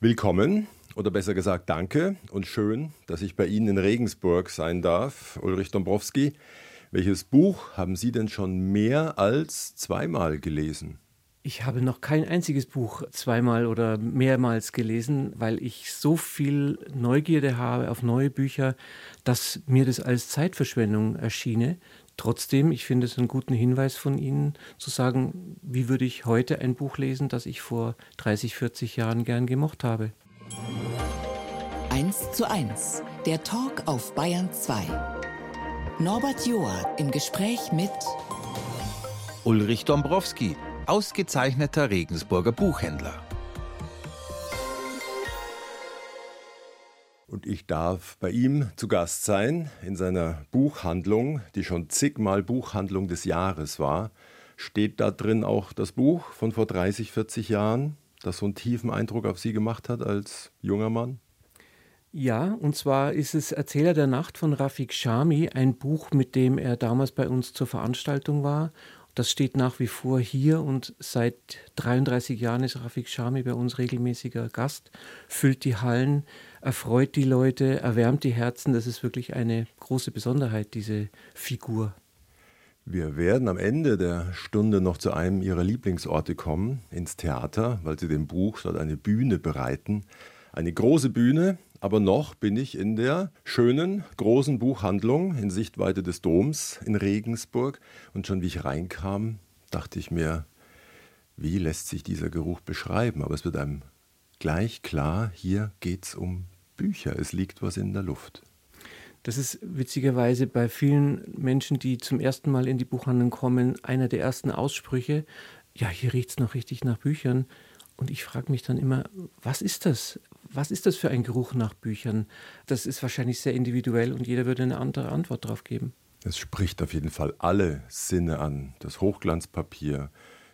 Willkommen oder besser gesagt danke und schön, dass ich bei Ihnen in Regensburg sein darf, Ulrich Dombrowski. Welches Buch haben Sie denn schon mehr als zweimal gelesen? Ich habe noch kein einziges Buch zweimal oder mehrmals gelesen, weil ich so viel Neugierde habe auf neue Bücher, dass mir das als Zeitverschwendung erschiene. Trotzdem, ich finde es einen guten Hinweis von Ihnen zu sagen, wie würde ich heute ein Buch lesen, das ich vor 30, 40 Jahren gern gemocht habe. 1 zu 1, der Talk auf Bayern 2. Norbert Joa im Gespräch mit Ulrich Dombrowski, ausgezeichneter Regensburger Buchhändler. Und ich darf bei ihm zu Gast sein in seiner Buchhandlung, die schon zigmal Buchhandlung des Jahres war. Steht da drin auch das Buch von vor 30, 40 Jahren, das so einen tiefen Eindruck auf Sie gemacht hat als junger Mann? Ja, und zwar ist es Erzähler der Nacht von Rafik Shami, ein Buch, mit dem er damals bei uns zur Veranstaltung war das steht nach wie vor hier und seit 33 Jahren ist Rafik Shami bei uns regelmäßiger Gast, füllt die Hallen, erfreut die Leute, erwärmt die Herzen. Das ist wirklich eine große Besonderheit, diese Figur. Wir werden am Ende der Stunde noch zu einem Ihrer Lieblingsorte kommen, ins Theater, weil Sie dem Buch dort eine Bühne bereiten. Eine große Bühne, aber noch bin ich in der schönen, großen Buchhandlung in Sichtweite des Doms in Regensburg. Und schon wie ich reinkam, dachte ich mir, wie lässt sich dieser Geruch beschreiben? Aber es wird einem gleich klar, hier geht es um Bücher. Es liegt was in der Luft. Das ist witzigerweise bei vielen Menschen, die zum ersten Mal in die Buchhandlung kommen, einer der ersten Aussprüche. Ja, hier riecht es noch richtig nach Büchern. Und ich frage mich dann immer, was ist das? Was ist das für ein Geruch nach Büchern? Das ist wahrscheinlich sehr individuell und jeder würde eine andere Antwort darauf geben. Es spricht auf jeden Fall alle Sinne an. Das Hochglanzpapier,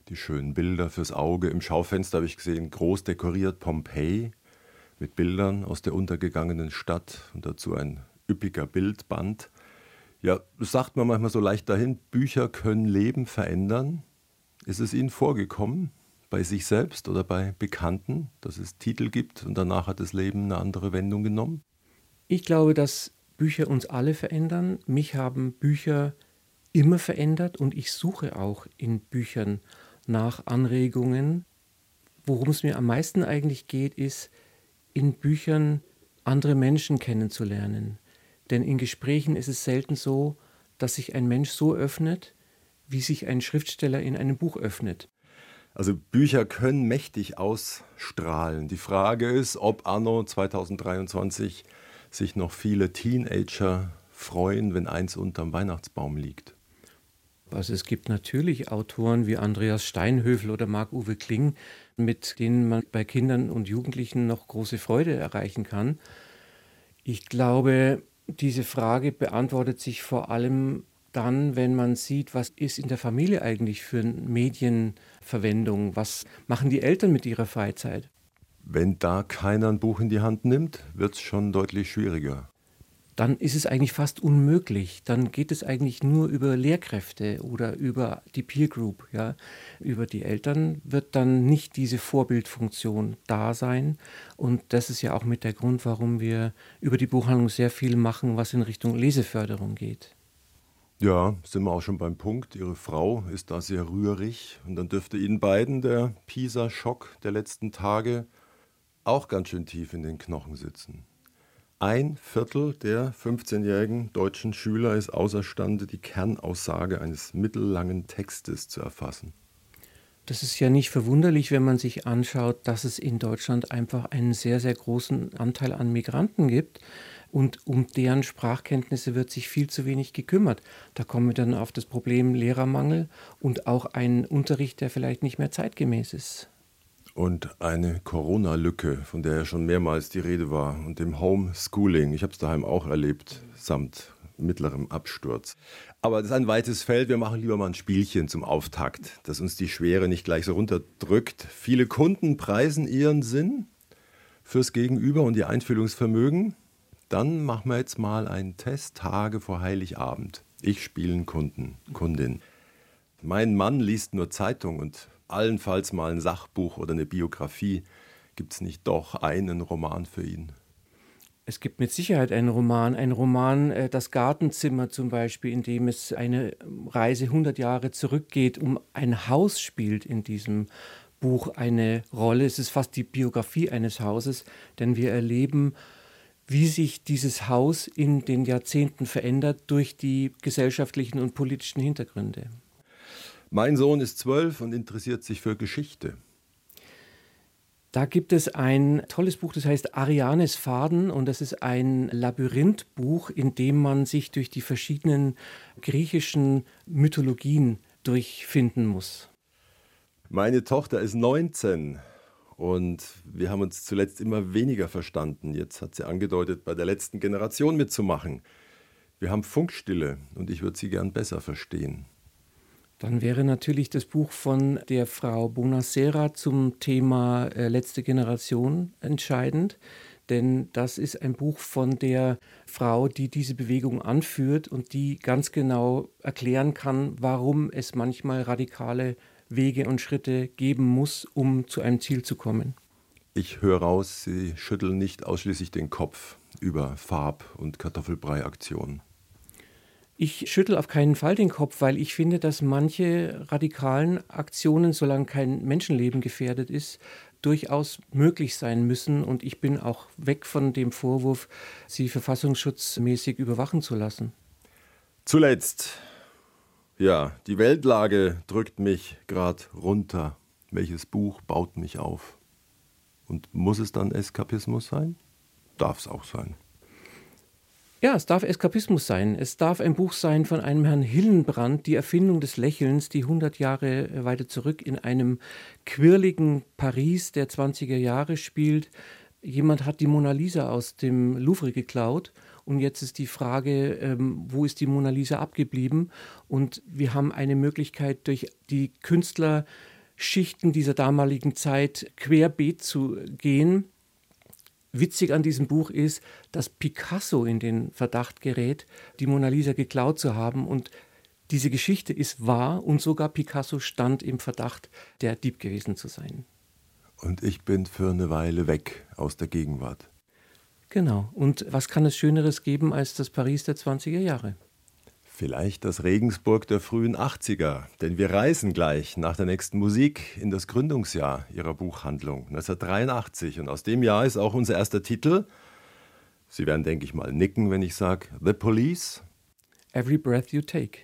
die schönen Bilder fürs Auge. Im Schaufenster habe ich gesehen, groß dekoriert Pompeji mit Bildern aus der untergegangenen Stadt und dazu ein üppiger Bildband. Ja, das sagt man manchmal so leicht dahin, Bücher können Leben verändern. Ist es Ihnen vorgekommen? bei sich selbst oder bei Bekannten, dass es Titel gibt und danach hat das Leben eine andere Wendung genommen? Ich glaube, dass Bücher uns alle verändern. Mich haben Bücher immer verändert und ich suche auch in Büchern nach Anregungen. Worum es mir am meisten eigentlich geht, ist, in Büchern andere Menschen kennenzulernen. Denn in Gesprächen ist es selten so, dass sich ein Mensch so öffnet, wie sich ein Schriftsteller in einem Buch öffnet. Also Bücher können mächtig ausstrahlen. Die Frage ist, ob anno 2023 sich noch viele Teenager freuen, wenn eins unterm Weihnachtsbaum liegt. Also es gibt natürlich Autoren wie Andreas Steinhöfel oder Marc-Uwe Kling, mit denen man bei Kindern und Jugendlichen noch große Freude erreichen kann. Ich glaube, diese Frage beantwortet sich vor allem dann, wenn man sieht, was ist in der Familie eigentlich für Medienverwendung, was machen die Eltern mit ihrer Freizeit. Wenn da keiner ein Buch in die Hand nimmt, wird es schon deutlich schwieriger. Dann ist es eigentlich fast unmöglich. Dann geht es eigentlich nur über Lehrkräfte oder über die Peer Group. Ja. Über die Eltern wird dann nicht diese Vorbildfunktion da sein. Und das ist ja auch mit der Grund, warum wir über die Buchhandlung sehr viel machen, was in Richtung Leseförderung geht. Ja, sind wir auch schon beim Punkt. Ihre Frau ist da sehr rührig und dann dürfte Ihnen beiden der Pisa-Schock der letzten Tage auch ganz schön tief in den Knochen sitzen. Ein Viertel der 15-jährigen deutschen Schüler ist außerstande, die Kernaussage eines mittellangen Textes zu erfassen. Das ist ja nicht verwunderlich, wenn man sich anschaut, dass es in Deutschland einfach einen sehr, sehr großen Anteil an Migranten gibt und um deren Sprachkenntnisse wird sich viel zu wenig gekümmert. Da kommen wir dann auf das Problem Lehrermangel und auch einen Unterricht, der vielleicht nicht mehr zeitgemäß ist. Und eine Corona-Lücke, von der ja schon mehrmals die Rede war, und dem Homeschooling. Ich habe es daheim auch erlebt, samt mittlerem Absturz. Aber das ist ein weites Feld. Wir machen lieber mal ein Spielchen zum Auftakt, dass uns die Schwere nicht gleich so runterdrückt. Viele Kunden preisen ihren Sinn fürs Gegenüber und ihr Einfühlungsvermögen. Dann machen wir jetzt mal einen Test Tage vor Heiligabend. Ich spiele einen Kunden, Kundin. Mein Mann liest nur Zeitung und allenfalls mal ein Sachbuch oder eine Biografie. Gibt es nicht doch einen Roman für ihn? Es gibt mit Sicherheit einen Roman, ein Roman, äh, das Gartenzimmer zum Beispiel, in dem es eine Reise 100 Jahre zurückgeht, um ein Haus spielt in diesem Buch eine Rolle. Es ist fast die Biografie eines Hauses, denn wir erleben, wie sich dieses Haus in den Jahrzehnten verändert durch die gesellschaftlichen und politischen Hintergründe. Mein Sohn ist zwölf und interessiert sich für Geschichte. Da gibt es ein tolles Buch, das heißt Arianes Faden und das ist ein Labyrinthbuch, in dem man sich durch die verschiedenen griechischen Mythologien durchfinden muss. Meine Tochter ist 19 und wir haben uns zuletzt immer weniger verstanden. Jetzt hat sie angedeutet, bei der letzten Generation mitzumachen. Wir haben Funkstille und ich würde sie gern besser verstehen. Dann wäre natürlich das Buch von der Frau Bonacera zum Thema äh, letzte Generation entscheidend, denn das ist ein Buch von der Frau, die diese Bewegung anführt und die ganz genau erklären kann, warum es manchmal radikale Wege und Schritte geben muss, um zu einem Ziel zu kommen. Ich höre raus, Sie schütteln nicht ausschließlich den Kopf über Farb- und Kartoffelbrei-Aktionen. Ich schüttel auf keinen Fall den Kopf, weil ich finde, dass manche radikalen Aktionen, solange kein Menschenleben gefährdet ist, durchaus möglich sein müssen. Und ich bin auch weg von dem Vorwurf, sie verfassungsschutzmäßig überwachen zu lassen. Zuletzt, ja, die Weltlage drückt mich gerade runter. Welches Buch baut mich auf? Und muss es dann Eskapismus sein? Darf es auch sein. Ja, es darf Eskapismus sein. Es darf ein Buch sein von einem Herrn Hillenbrand, die Erfindung des Lächelns, die 100 Jahre weiter zurück in einem quirligen Paris der 20er Jahre spielt. Jemand hat die Mona Lisa aus dem Louvre geklaut und jetzt ist die Frage, ähm, wo ist die Mona Lisa abgeblieben? Und wir haben eine Möglichkeit, durch die Künstlerschichten dieser damaligen Zeit querbeet zu gehen Witzig an diesem Buch ist, dass Picasso in den Verdacht gerät, die Mona Lisa geklaut zu haben und diese Geschichte ist wahr und sogar Picasso stand im Verdacht, der Dieb gewesen zu sein. Und ich bin für eine Weile weg aus der Gegenwart. Genau. Und was kann es Schöneres geben als das Paris der 20er Jahre? Vielleicht das Regensburg der frühen 80er, denn wir reisen gleich nach der nächsten Musik in das Gründungsjahr ihrer Buchhandlung 1983 und aus dem Jahr ist auch unser erster Titel. Sie werden, denke ich mal, nicken, wenn ich sage The Police. Every Breath You Take.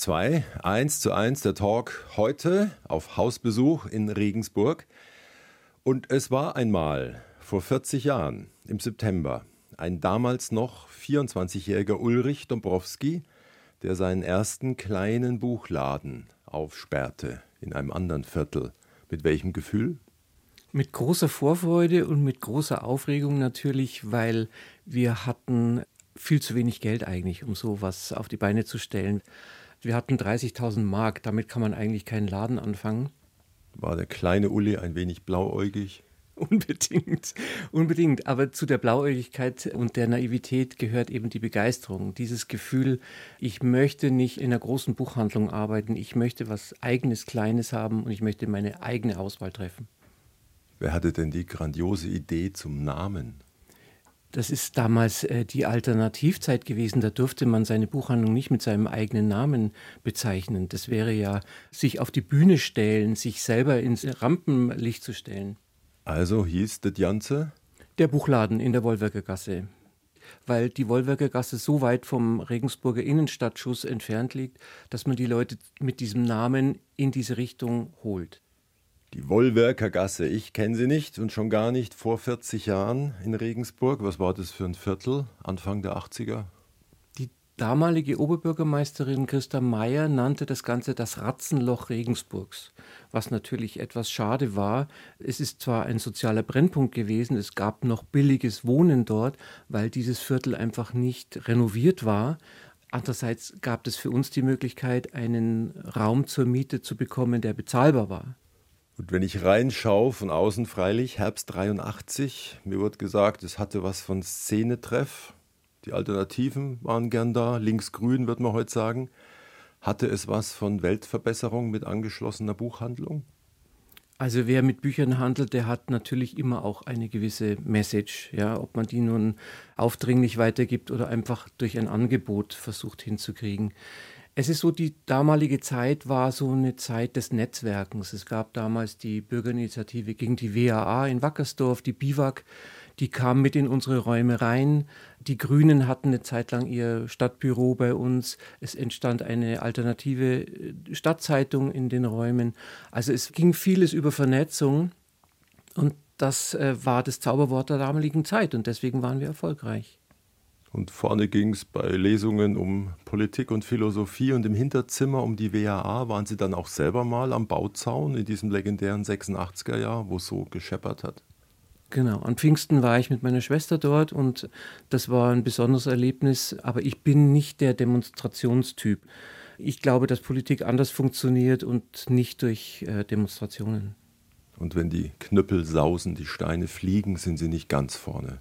2, 1 zu 1 der Talk heute auf Hausbesuch in Regensburg. Und es war einmal vor 40 Jahren im September ein damals noch 24-jähriger Ulrich Dombrowski, der seinen ersten kleinen Buchladen aufsperrte in einem anderen Viertel. Mit welchem Gefühl? Mit großer Vorfreude und mit großer Aufregung natürlich, weil wir hatten viel zu wenig Geld eigentlich, um sowas auf die Beine zu stellen. Wir hatten 30.000 Mark, damit kann man eigentlich keinen Laden anfangen. War der kleine Uli ein wenig blauäugig? Unbedingt, unbedingt. Aber zu der Blauäugigkeit und der Naivität gehört eben die Begeisterung. Dieses Gefühl, ich möchte nicht in einer großen Buchhandlung arbeiten, ich möchte was eigenes, kleines haben und ich möchte meine eigene Auswahl treffen. Wer hatte denn die grandiose Idee zum Namen? Das ist damals äh, die Alternativzeit gewesen. Da durfte man seine Buchhandlung nicht mit seinem eigenen Namen bezeichnen. Das wäre ja sich auf die Bühne stellen, sich selber ins Rampenlicht zu stellen. Also hieß das Ganze? Der Buchladen in der Wollwerker Gasse. Weil die Wollwerker Gasse so weit vom Regensburger Innenstadtschuss entfernt liegt, dass man die Leute mit diesem Namen in diese Richtung holt. Die Wollwerker Gasse, ich kenne sie nicht und schon gar nicht vor 40 Jahren in Regensburg. Was war das für ein Viertel, Anfang der 80er? Die damalige Oberbürgermeisterin Christa Mayer nannte das Ganze das Ratzenloch Regensburgs, was natürlich etwas schade war. Es ist zwar ein sozialer Brennpunkt gewesen, es gab noch billiges Wohnen dort, weil dieses Viertel einfach nicht renoviert war. Andererseits gab es für uns die Möglichkeit, einen Raum zur Miete zu bekommen, der bezahlbar war. Und wenn ich reinschaue, von außen freilich, Herbst 83, mir wird gesagt, es hatte was von Szenetreff. Die Alternativen waren gern da, links-grün, wird man heute sagen. Hatte es was von Weltverbesserung mit angeschlossener Buchhandlung? Also wer mit Büchern handelt, der hat natürlich immer auch eine gewisse Message, ja, ob man die nun aufdringlich weitergibt oder einfach durch ein Angebot versucht hinzukriegen. Es ist so, die damalige Zeit war so eine Zeit des Netzwerkens. Es gab damals die Bürgerinitiative gegen die WAA in Wackersdorf, die BIWAG, die kam mit in unsere Räume rein. Die Grünen hatten eine Zeit lang ihr Stadtbüro bei uns. Es entstand eine alternative äh, Stadtzeitung in den Räumen. Also es ging vieles über Vernetzung und das äh, war das Zauberwort der damaligen Zeit und deswegen waren wir erfolgreich. Und vorne ging es bei Lesungen um Politik und Philosophie und im Hinterzimmer um die WAA waren Sie dann auch selber mal am Bauzaun in diesem legendären 86er Jahr, wo es so gescheppert hat. Genau, an Pfingsten war ich mit meiner Schwester dort und das war ein besonderes Erlebnis, aber ich bin nicht der Demonstrationstyp. Ich glaube, dass Politik anders funktioniert und nicht durch äh, Demonstrationen. Und wenn die Knüppel sausen, die Steine fliegen, sind sie nicht ganz vorne.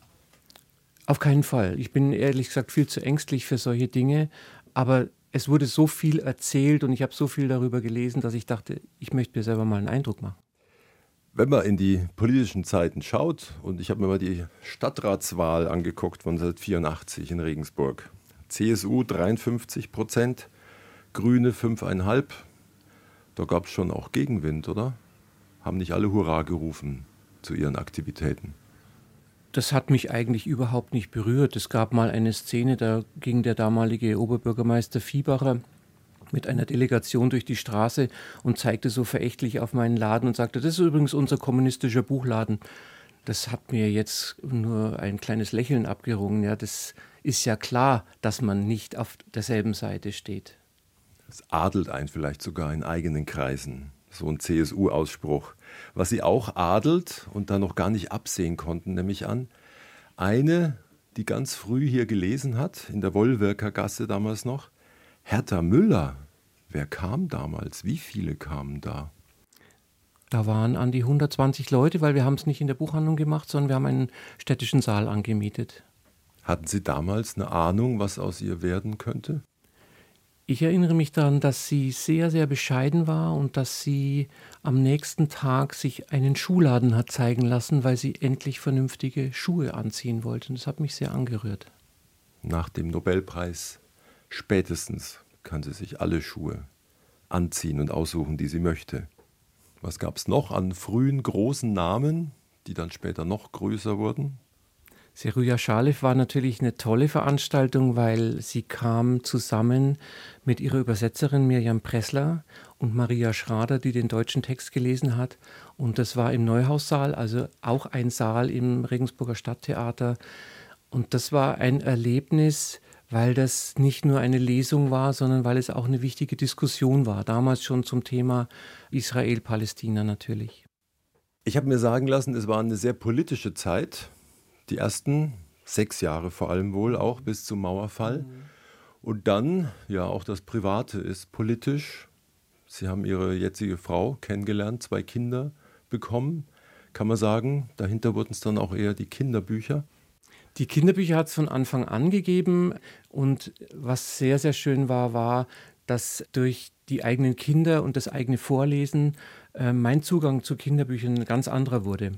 Auf keinen Fall. Ich bin ehrlich gesagt viel zu ängstlich für solche Dinge. Aber es wurde so viel erzählt und ich habe so viel darüber gelesen, dass ich dachte, ich möchte mir selber mal einen Eindruck machen. Wenn man in die politischen Zeiten schaut, und ich habe mir mal die Stadtratswahl angeguckt von 1984 in Regensburg. CSU 53 Prozent, Grüne 5,5. Da gab es schon auch Gegenwind, oder? Haben nicht alle Hurra gerufen zu ihren Aktivitäten? Das hat mich eigentlich überhaupt nicht berührt. Es gab mal eine Szene, da ging der damalige Oberbürgermeister Fiebacher mit einer Delegation durch die Straße und zeigte so verächtlich auf meinen Laden und sagte, das ist übrigens unser kommunistischer Buchladen. Das hat mir jetzt nur ein kleines Lächeln abgerungen. Ja, das ist ja klar, dass man nicht auf derselben Seite steht. Es adelt einen vielleicht sogar in eigenen Kreisen, so ein CSU-Ausspruch was sie auch adelt und da noch gar nicht absehen konnten, nämlich an eine, die ganz früh hier gelesen hat, in der Wollwirker Gasse damals noch, Hertha Müller. Wer kam damals? Wie viele kamen da? Da waren an die 120 Leute, weil wir haben es nicht in der Buchhandlung gemacht, sondern wir haben einen städtischen Saal angemietet. Hatten Sie damals eine Ahnung, was aus ihr werden könnte? Ich erinnere mich daran, dass sie sehr, sehr bescheiden war und dass sie am nächsten Tag sich einen Schuhladen hat zeigen lassen, weil sie endlich vernünftige Schuhe anziehen wollte. Und das hat mich sehr angerührt. Nach dem Nobelpreis spätestens kann sie sich alle Schuhe anziehen und aussuchen, die sie möchte. Was gab es noch an frühen großen Namen, die dann später noch größer wurden? Seruja Schalev war natürlich eine tolle Veranstaltung, weil sie kam zusammen mit ihrer Übersetzerin Mirjam Pressler und Maria Schrader, die den deutschen Text gelesen hat. Und das war im Neuhaussaal, also auch ein Saal im Regensburger Stadttheater. Und das war ein Erlebnis, weil das nicht nur eine Lesung war, sondern weil es auch eine wichtige Diskussion war. Damals schon zum Thema Israel-Palästina natürlich. Ich habe mir sagen lassen, es war eine sehr politische Zeit die ersten sechs Jahre vor allem wohl auch bis zum Mauerfall. Mhm. Und dann, ja, auch das Private ist politisch. Sie haben Ihre jetzige Frau kennengelernt, zwei Kinder bekommen. Kann man sagen, dahinter wurden es dann auch eher die Kinderbücher. Die Kinderbücher hat es von Anfang an gegeben. Und was sehr, sehr schön war, war, dass durch die eigenen Kinder und das eigene Vorlesen äh, mein Zugang zu Kinderbüchern ein ganz anderer wurde.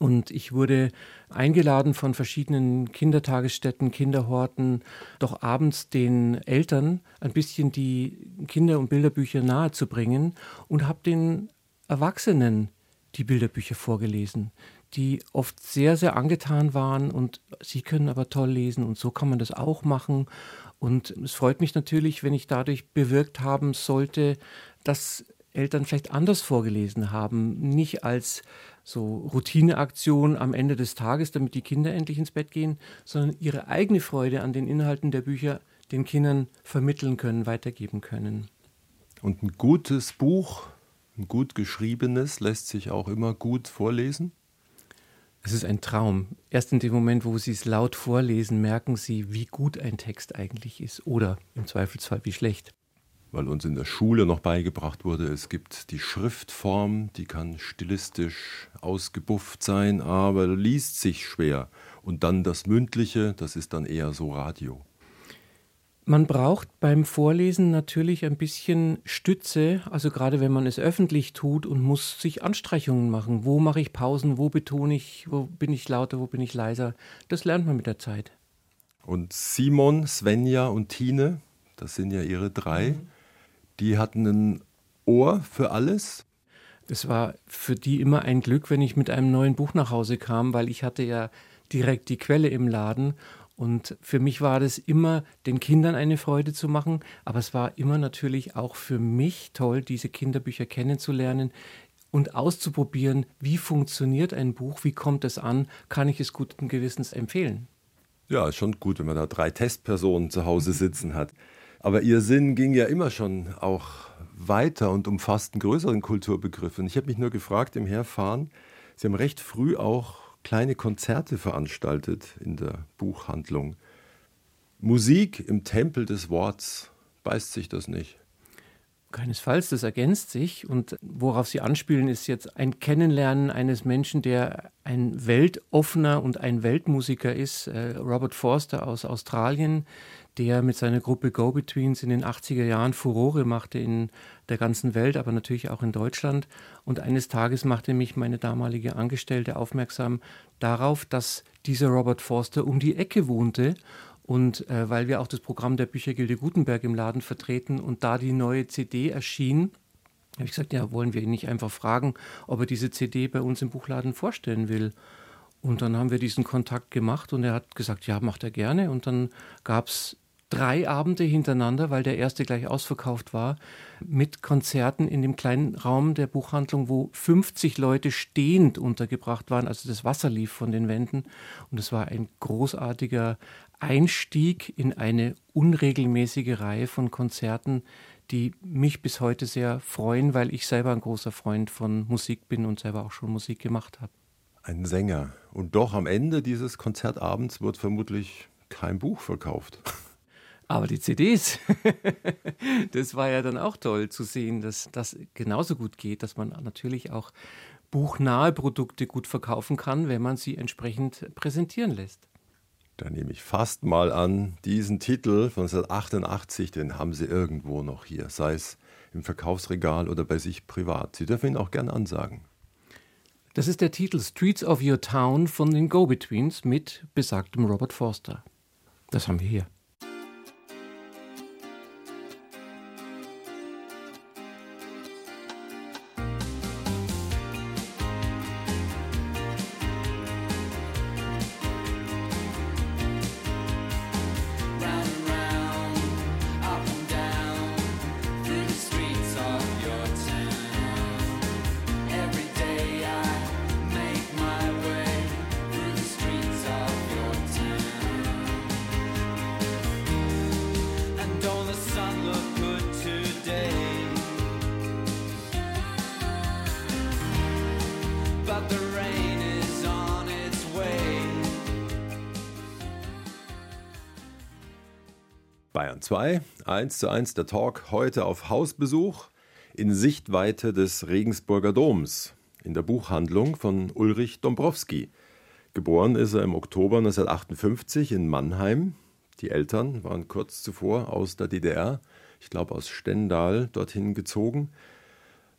Und ich wurde eingeladen von verschiedenen Kindertagesstätten, Kinderhorten, doch abends den Eltern ein bisschen die Kinder- und Bilderbücher nahezubringen und habe den Erwachsenen die Bilderbücher vorgelesen, die oft sehr, sehr angetan waren und sie können aber toll lesen und so kann man das auch machen. Und es freut mich natürlich, wenn ich dadurch bewirkt haben sollte, dass Eltern vielleicht anders vorgelesen haben, nicht als so Routineaktion am Ende des Tages, damit die Kinder endlich ins Bett gehen, sondern ihre eigene Freude an den Inhalten der Bücher den Kindern vermitteln können, weitergeben können. Und ein gutes Buch, ein gut geschriebenes, lässt sich auch immer gut vorlesen? Es ist ein Traum. Erst in dem Moment, wo Sie es laut vorlesen, merken Sie, wie gut ein Text eigentlich ist oder im Zweifelsfall wie schlecht. Weil uns in der Schule noch beigebracht wurde, es gibt die Schriftform, die kann stilistisch ausgebufft sein, aber liest sich schwer. Und dann das Mündliche, das ist dann eher so Radio. Man braucht beim Vorlesen natürlich ein bisschen Stütze, also gerade wenn man es öffentlich tut und muss sich Anstreichungen machen. Wo mache ich Pausen, wo betone ich, wo bin ich lauter, wo bin ich leiser. Das lernt man mit der Zeit. Und Simon, Svenja und Tine, das sind ja ihre drei, mhm. Die hatten ein Ohr für alles. Es war für die immer ein Glück, wenn ich mit einem neuen Buch nach Hause kam, weil ich hatte ja direkt die Quelle im Laden und für mich war das immer, den Kindern eine Freude zu machen, aber es war immer natürlich auch für mich toll, diese Kinderbücher kennenzulernen und auszuprobieren, wie funktioniert ein Buch, wie kommt es an, kann ich es guten Gewissens empfehlen. Ja, ist schon gut, wenn man da drei Testpersonen zu Hause sitzen hat. Aber Ihr Sinn ging ja immer schon auch weiter und umfasst einen größeren Kulturbegriff. Und ich habe mich nur gefragt im Herfahren, Sie haben recht früh auch kleine Konzerte veranstaltet in der Buchhandlung. Musik im Tempel des Worts, beißt sich das nicht? Keinesfalls, das ergänzt sich. Und worauf Sie anspielen, ist jetzt ein Kennenlernen eines Menschen, der ein weltoffener und ein Weltmusiker ist. Äh, Robert Forster aus Australien, der mit seiner Gruppe Go-Betweens in den 80er Jahren Furore machte in der ganzen Welt, aber natürlich auch in Deutschland. Und eines Tages machte mich meine damalige Angestellte aufmerksam darauf, dass dieser Robert Forster um die Ecke wohnte. Und äh, weil wir auch das Programm der Büchergilde Gutenberg im Laden vertreten und da die neue CD erschien, habe ich gesagt, ja, wollen wir ihn nicht einfach fragen, ob er diese CD bei uns im Buchladen vorstellen will. Und dann haben wir diesen Kontakt gemacht und er hat gesagt, ja, macht er gerne. Und dann gab es drei Abende hintereinander, weil der erste gleich ausverkauft war, mit Konzerten in dem kleinen Raum der Buchhandlung, wo 50 Leute stehend untergebracht waren. Also das Wasser lief von den Wänden. Und es war ein großartiger Einstieg in eine unregelmäßige Reihe von Konzerten, die mich bis heute sehr freuen, weil ich selber ein großer Freund von Musik bin und selber auch schon Musik gemacht habe. Ein Sänger. Und doch am Ende dieses Konzertabends wird vermutlich kein Buch verkauft. Aber die CDs, das war ja dann auch toll zu sehen, dass das genauso gut geht, dass man natürlich auch buchnahe Produkte gut verkaufen kann, wenn man sie entsprechend präsentieren lässt. Da nehme ich fast mal an, diesen Titel von 1988, den haben Sie irgendwo noch hier, sei es im Verkaufsregal oder bei sich privat. Sie dürfen ihn auch gerne ansagen. Das ist der Titel Streets of Your Town von den Go-Betweens mit besagtem Robert Forster. Das haben wir hier. 2, 1 zu 1 der Talk heute auf Hausbesuch in Sichtweite des Regensburger Doms in der Buchhandlung von Ulrich Dombrowski. Geboren ist er im Oktober 1958 in Mannheim. Die Eltern waren kurz zuvor aus der DDR, ich glaube aus Stendal, dorthin gezogen.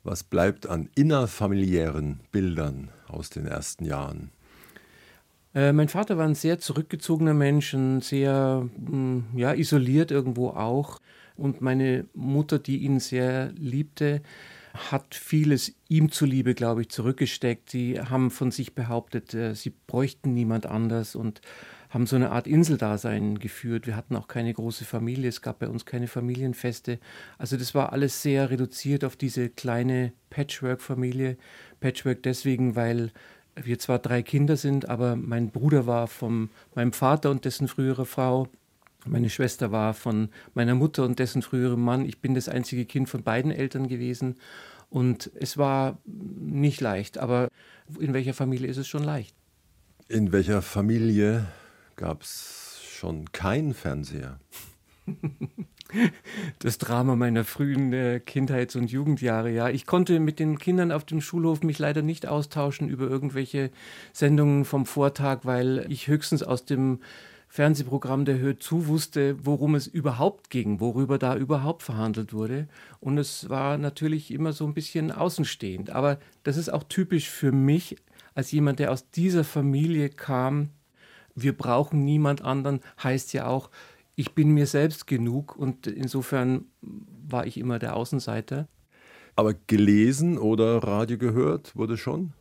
Was bleibt an innerfamiliären Bildern aus den ersten Jahren? Äh, mein Vater war ein sehr zurückgezogener Mensch, ein sehr hm, ja, isoliert irgendwo auch. Und meine Mutter, die ihn sehr liebte, hat vieles ihm zuliebe, glaube ich, zurückgesteckt. Sie haben von sich behauptet, äh, sie bräuchten niemand anders und haben so eine Art Inseldasein geführt. Wir hatten auch keine große Familie, es gab bei uns keine Familienfeste. Also das war alles sehr reduziert auf diese kleine Patchwork-Familie. Patchwork deswegen, weil wir zwar drei Kinder sind, aber mein Bruder war von meinem Vater und dessen frühere Frau Meine Schwester war von meiner Mutter und dessen früherem Mann. Ich bin das einzige Kind von beiden Eltern gewesen. Und es war nicht leicht, aber in welcher Familie ist es schon leicht? In welcher Familie gab es schon keinen Fernseher? das Drama meiner frühen äh, Kindheits- und Jugendjahre. Ja, ich konnte mit den Kindern auf dem Schulhof mich leider nicht austauschen über irgendwelche Sendungen vom Vortag, weil ich höchstens aus dem Fernsehprogramm der Hör zu wusste, worum es überhaupt ging, worüber da überhaupt verhandelt wurde. Und es war natürlich immer so ein bisschen außenstehend. Aber das ist auch typisch für mich als jemand, der aus dieser Familie kam. Wir brauchen niemand anderen, heißt ja auch, ich bin mir selbst genug und insofern war ich immer der Außenseiter. Aber gelesen oder Radio gehört wurde schon?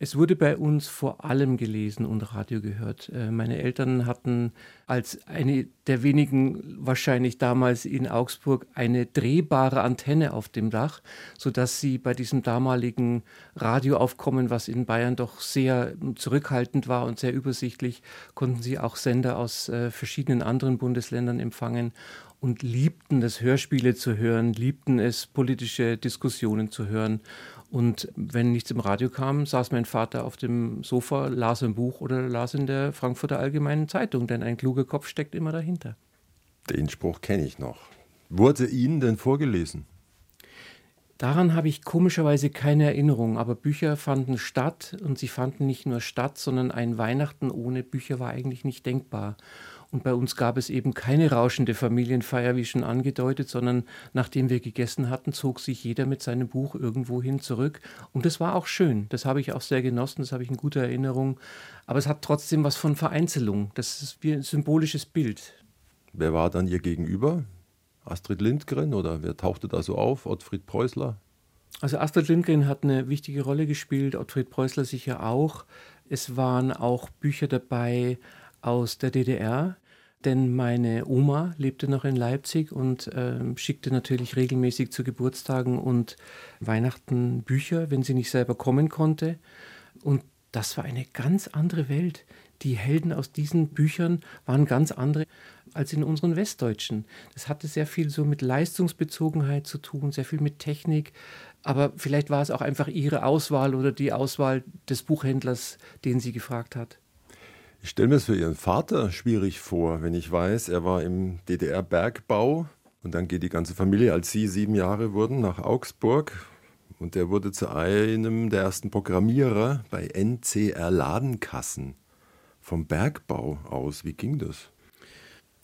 Es wurde bei uns vor allem gelesen und Radio gehört. Äh, meine Eltern hatten als eine der wenigen wahrscheinlich damals in Augsburg eine drehbare Antenne auf dem Dach, sodass sie bei diesem damaligen Radioaufkommen, was in Bayern doch sehr zurückhaltend war und sehr übersichtlich, konnten sie auch Sender aus äh, verschiedenen anderen Bundesländern empfangen und liebten es, Hörspiele zu hören, liebten es, politische Diskussionen zu hören und wenn nichts im Radio kam, saß mein Vater auf dem Sofa, las ein Buch oder las in der Frankfurter Allgemeinen Zeitung, denn ein kluger Kopf steckt immer dahinter. Den Spruch kenne ich noch. Wurde Ihnen denn vorgelesen? Daran habe ich komischerweise keine Erinnerung, aber Bücher fanden statt und sie fanden nicht nur statt, sondern ein Weihnachten ohne Bücher war eigentlich nicht denkbar. Und bei uns gab es eben keine rauschende Familienfeier, wie schon angedeutet, sondern nachdem wir gegessen hatten, zog sich jeder mit seinem Buch irgendwo hin zurück. Und das war auch schön. Das habe ich auch sehr genossen, das habe ich in guter Erinnerung. Aber es hat trotzdem was von Vereinzelung. Das ist wie ein symbolisches Bild. Wer war dann Ihr Gegenüber? Astrid Lindgren oder wer tauchte da so auf? Ottfried Preußler? Also Astrid Lindgren hat eine wichtige Rolle gespielt, Ottfried Preußler sicher auch. Es waren auch Bücher dabei aus der DDR, denn meine Oma lebte noch in Leipzig und äh, schickte natürlich regelmäßig zu Geburtstagen und Weihnachten Bücher, wenn sie nicht selber kommen konnte. Und das war eine ganz andere Welt. Die Helden aus diesen Büchern waren ganz andere als in unseren Westdeutschen. Das hatte sehr viel so mit Leistungsbezogenheit zu tun, sehr viel mit Technik. Aber vielleicht war es auch einfach ihre Auswahl oder die Auswahl des Buchhändlers, den sie gefragt hat. Ich stelle mir es für Ihren Vater schwierig vor, wenn ich weiß, er war im DDR-Bergbau und dann geht die ganze Familie, als Sie sieben Jahre wurden, nach Augsburg und er wurde zu einem der ersten Programmierer bei NCR Ladenkassen vom Bergbau aus. Wie ging das?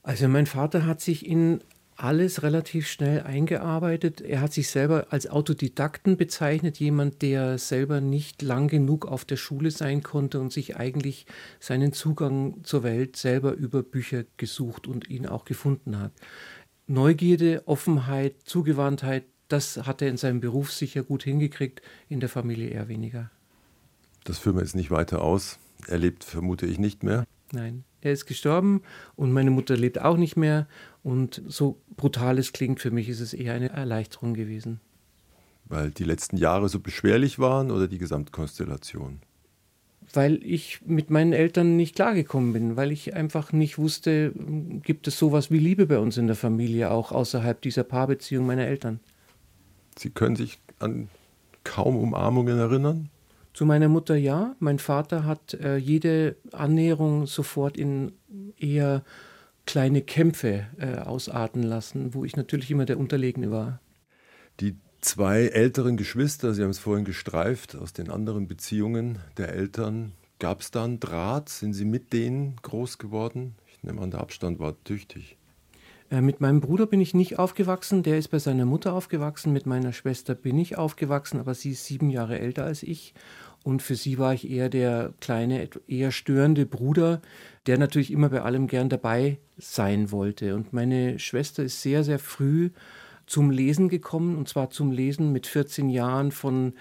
Also mein Vater hat sich in alles relativ schnell eingearbeitet. Er hat sich selber als Autodidakten bezeichnet, jemand, der selber nicht lang genug auf der Schule sein konnte und sich eigentlich seinen Zugang zur Welt selber über Bücher gesucht und ihn auch gefunden hat. Neugierde, Offenheit, Zugewandtheit, das hat er in seinem Beruf sicher gut hingekriegt, in der Familie eher weniger. Das führen wir jetzt nicht weiter aus. Er lebt, vermute ich, nicht mehr. Nein, er ist gestorben und meine Mutter lebt auch nicht mehr. Und so brutal es klingt, für mich ist es eher eine Erleichterung gewesen. Weil die letzten Jahre so beschwerlich waren oder die Gesamtkonstellation? Weil ich mit meinen Eltern nicht klargekommen bin, weil ich einfach nicht wusste, gibt es sowas wie Liebe bei uns in der Familie, auch außerhalb dieser Paarbeziehung meiner Eltern. Sie können sich an kaum Umarmungen erinnern? Zu meiner Mutter ja. Mein Vater hat äh, jede Annäherung sofort in eher kleine Kämpfe äh, ausarten lassen, wo ich natürlich immer der Unterlegene war. Die zwei älteren Geschwister, Sie haben es vorhin gestreift, aus den anderen Beziehungen der Eltern, gab es da einen Draht? Sind Sie mit denen groß geworden? Ich nehme an, der Abstand war tüchtig. Äh, mit meinem Bruder bin ich nicht aufgewachsen, der ist bei seiner Mutter aufgewachsen. Mit meiner Schwester bin ich aufgewachsen, aber sie ist sieben Jahre älter als ich. Und für sie war ich eher der kleine, eher störende Bruder, der natürlich immer bei allem gern dabei sein wollte. Und meine Schwester ist sehr, sehr früh zum Lesen gekommen, und zwar zum Lesen mit 14 Jahren von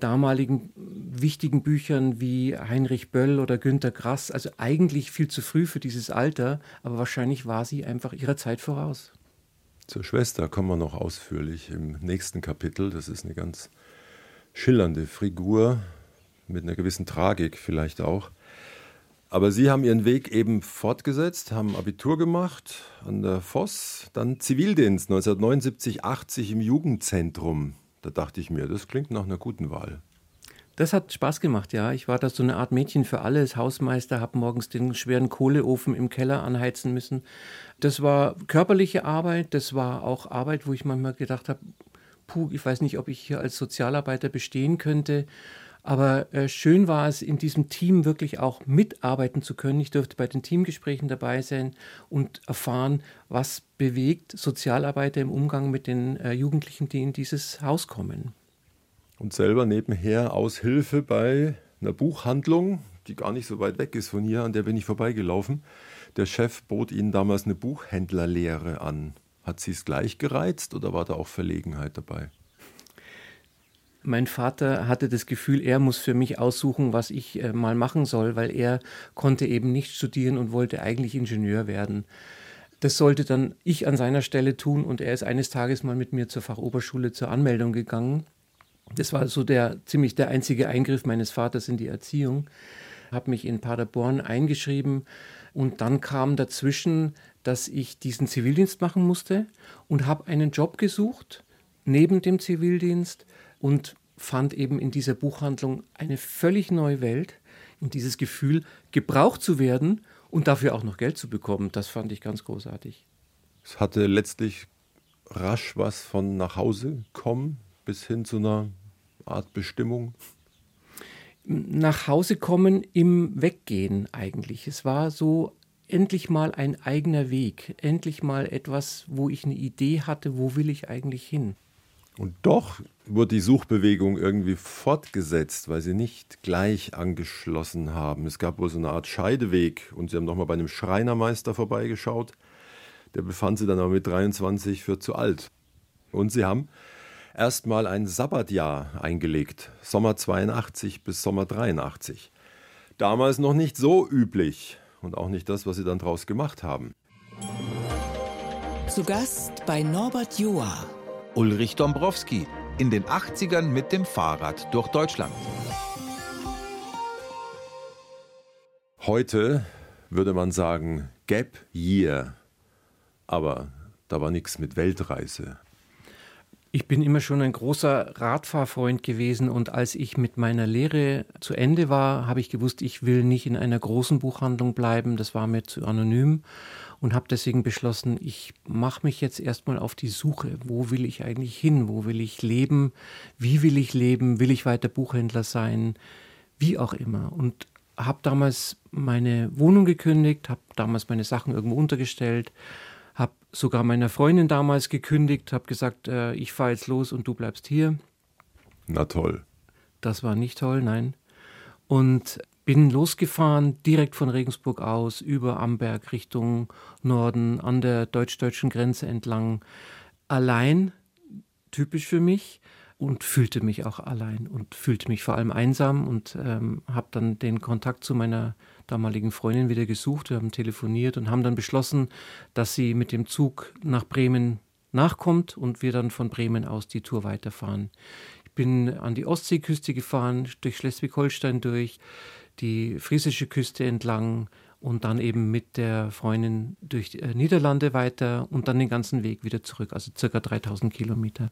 damaligen wichtigen Büchern wie Heinrich Böll oder Günter Grass. Also eigentlich viel zu früh für dieses Alter, aber wahrscheinlich war sie einfach ihrer Zeit voraus. Zur Schwester kommen wir noch ausführlich im nächsten Kapitel. Das ist eine ganz schillernde Figur mit einer gewissen Tragik vielleicht auch. Aber Sie haben Ihren Weg eben fortgesetzt, haben Abitur gemacht an der Voss, dann Zivildienst 1979, 80 im Jugendzentrum. Da dachte ich mir, das klingt nach einer guten Wahl. Das hat Spaß gemacht, ja. Ich war da so eine Art Mädchen für alles, Hausmeister, habe morgens den schweren Kohleofen im Keller anheizen müssen. Das war körperliche Arbeit, das war auch Arbeit, wo ich manchmal gedacht habe, puh, ich weiß nicht, ob ich hier als Sozialarbeiter bestehen könnte. Aber äh, schön war es, in diesem Team wirklich auch mitarbeiten zu können. Ich durfte bei den Teamgesprächen dabei sein und erfahren, was bewegt Sozialarbeiter im Umgang mit den äh, Jugendlichen, die in dieses Haus kommen. Und selber nebenher Aushilfe bei einer Buchhandlung, die gar nicht so weit weg ist von hier, an der bin ich vorbeigelaufen. Der Chef bot Ihnen damals eine Buchhändlerlehre an. Hat Sie es gleich gereizt oder war da auch Verlegenheit dabei? Mein Vater hatte das Gefühl, er muss für mich aussuchen, was ich äh, mal machen soll, weil er konnte eben nicht studieren und wollte eigentlich Ingenieur werden. Das sollte dann ich an seiner Stelle tun und er ist eines Tages mal mit mir zur Fachoberschule zur Anmeldung gegangen. Das war so der ziemlich der einzige Eingriff meines Vaters in die Erziehung. Habe mich in Paderborn eingeschrieben und dann kam dazwischen, dass ich diesen Zivildienst machen musste und habe einen Job gesucht neben dem Zivildienst und fand eben in dieser Buchhandlung eine völlig neue Welt und dieses Gefühl, gebraucht zu werden und dafür auch noch Geld zu bekommen. Das fand ich ganz großartig. Es hatte letztlich rasch was von nach Hause kommen bis hin zu einer Art Bestimmung. Nach Hause kommen im Weggehen eigentlich. Es war so endlich mal ein eigener Weg, endlich mal etwas, wo ich eine Idee hatte, wo will ich eigentlich hin. Und doch wurde die Suchbewegung irgendwie fortgesetzt, weil sie nicht gleich angeschlossen haben. Es gab wohl so eine Art Scheideweg und sie haben nochmal bei einem Schreinermeister vorbeigeschaut. Der befand sie dann aber mit 23 für zu alt. Und sie haben erstmal ein Sabbatjahr eingelegt, Sommer 82 bis Sommer 83. Damals noch nicht so üblich und auch nicht das, was sie dann draus gemacht haben. Zu Gast bei Norbert Joa Ulrich Dombrowski in den 80ern mit dem Fahrrad durch Deutschland. Heute würde man sagen Gap Year, aber da war nichts mit Weltreise. Ich bin immer schon ein großer Radfahrfreund gewesen und als ich mit meiner Lehre zu Ende war, habe ich gewusst, ich will nicht in einer großen Buchhandlung bleiben, das war mir zu anonym und habe deswegen beschlossen, ich mache mich jetzt erstmal auf die Suche. Wo will ich eigentlich hin? Wo will ich leben? Wie will ich leben? Will ich weiter Buchhändler sein? Wie auch immer. Und habe damals meine Wohnung gekündigt, habe damals meine Sachen irgendwo untergestellt, sogar meiner Freundin damals gekündigt, habe gesagt, äh, ich fahre jetzt los und du bleibst hier. Na toll. Das war nicht toll, nein. Und bin losgefahren, direkt von Regensburg aus, über Amberg Richtung Norden, an der deutsch-deutschen Grenze entlang. Allein, typisch für mich, und fühlte mich auch allein und fühlte mich vor allem einsam und ähm, habe dann den Kontakt zu meiner damaligen Freundin wieder gesucht. Wir haben telefoniert und haben dann beschlossen, dass sie mit dem Zug nach Bremen nachkommt und wir dann von Bremen aus die Tour weiterfahren. Ich bin an die Ostseeküste gefahren, durch Schleswig-Holstein durch, die friesische Küste entlang und dann eben mit der Freundin durch die äh, Niederlande weiter und dann den ganzen Weg wieder zurück, also circa 3000 Kilometer.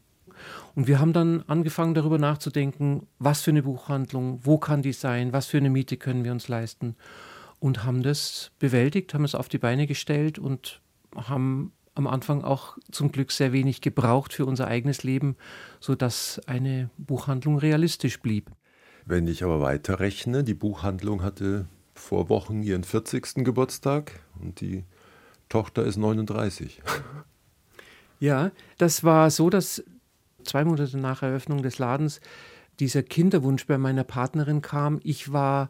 Und wir haben dann angefangen darüber nachzudenken, was für eine Buchhandlung, wo kann die sein, was für eine Miete können wir uns leisten und haben das bewältigt, haben es auf die Beine gestellt und haben am Anfang auch zum Glück sehr wenig gebraucht für unser eigenes Leben, sodass eine Buchhandlung realistisch blieb. Wenn ich aber weiterrechne, die Buchhandlung hatte vor Wochen ihren 40. Geburtstag und die Tochter ist 39. Ja, das war so, dass zwei Monate nach Eröffnung des Ladens dieser Kinderwunsch bei meiner Partnerin kam. Ich war